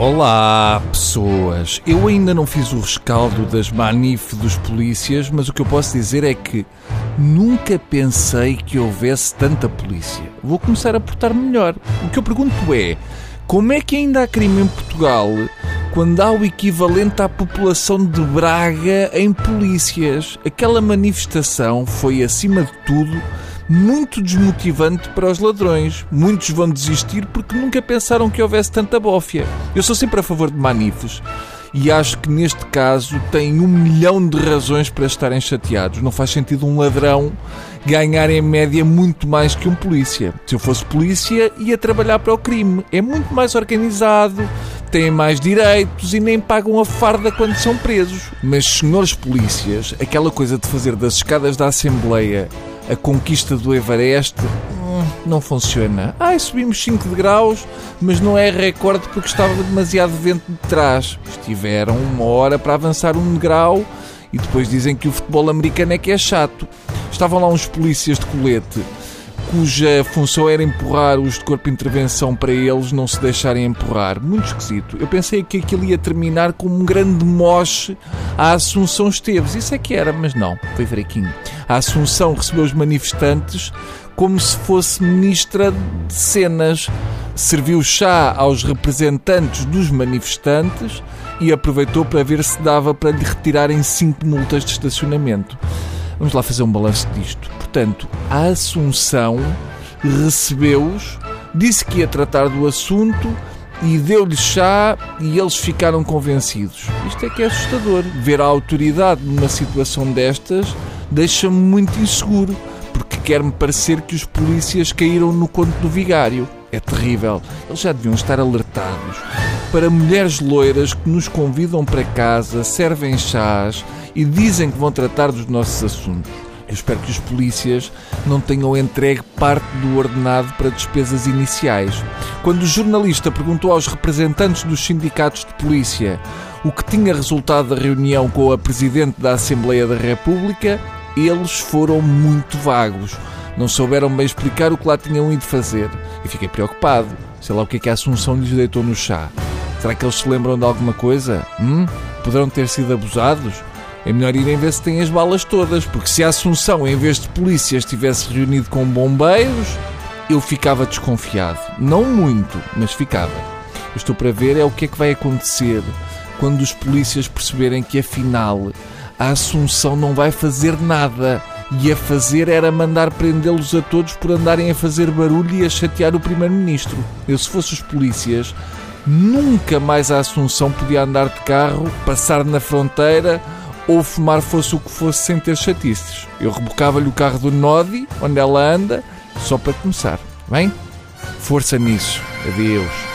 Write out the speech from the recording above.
Olá, pessoas! Eu ainda não fiz o rescaldo das manif dos polícias, mas o que eu posso dizer é que nunca pensei que houvesse tanta polícia. Vou começar a portar melhor. O que eu pergunto é: como é que ainda há crime em Portugal quando há o equivalente à população de Braga em polícias? Aquela manifestação foi, acima de tudo, muito desmotivante para os ladrões. Muitos vão desistir porque nunca pensaram que houvesse tanta bófia. Eu sou sempre a favor de manifes e acho que neste caso têm um milhão de razões para estarem chateados. Não faz sentido um ladrão ganhar em média muito mais que um polícia. Se eu fosse polícia, ia trabalhar para o crime. É muito mais organizado, têm mais direitos e nem pagam a farda quando são presos. Mas, senhores polícias, aquela coisa de fazer das escadas da Assembleia a conquista do Everest hum, não funciona. Ai, subimos 5 graus, mas não é recorde porque estava demasiado vento de trás. Estiveram uma hora para avançar um degrau e depois dizem que o futebol americano é que é chato. Estavam lá uns polícias de colete cuja função era empurrar os de corpo de intervenção para eles não se deixarem empurrar. Muito esquisito. Eu pensei que aquilo ia terminar com um grande moche à Assunção Esteves. Isso é que era, mas não, foi fraquinho. A Assunção recebeu os manifestantes como se fosse ministra de cenas. Serviu chá aos representantes dos manifestantes e aproveitou para ver se dava para lhe retirarem cinco multas de estacionamento. Vamos lá fazer um balanço disto. Portanto, a Assunção recebeu-os, disse que ia tratar do assunto e deu-lhes chá e eles ficaram convencidos. Isto é que é assustador. Ver a autoridade numa situação destas deixa-me muito inseguro, porque quer-me parecer que os polícias caíram no conto do vigário. É terrível. Eles já deviam estar alertados para mulheres loiras que nos convidam para casa, servem chás e dizem que vão tratar dos nossos assuntos. Eu espero que os polícias não tenham entregue parte do ordenado para despesas iniciais. Quando o jornalista perguntou aos representantes dos sindicatos de polícia o que tinha resultado da reunião com a Presidente da Assembleia da República, eles foram muito vagos. Não souberam bem explicar o que lá tinham ido fazer. E fiquei preocupado. Sei lá o que é que a Assunção lhes deitou no chá. Será que eles se lembram de alguma coisa? Hum? Poderão ter sido abusados? É melhor irem ver se têm as balas todas, porque se a Assunção, em vez de polícia, estivesse reunido com bombeiros, eu ficava desconfiado. Não muito, mas ficava. Estou para ver é o que é que vai acontecer quando os polícias perceberem que afinal a Assunção não vai fazer nada e a fazer era mandar prendê-los a todos por andarem a fazer barulho e a chatear o Primeiro-Ministro. Eu, se fosse os polícias, nunca mais a Assunção podia andar de carro, passar na fronteira ou fumar fosse o que fosse sem ter chatices. Eu rebocava-lhe o carro do Nodi, onde ela anda, só para começar. Bem? Força nisso. Adeus.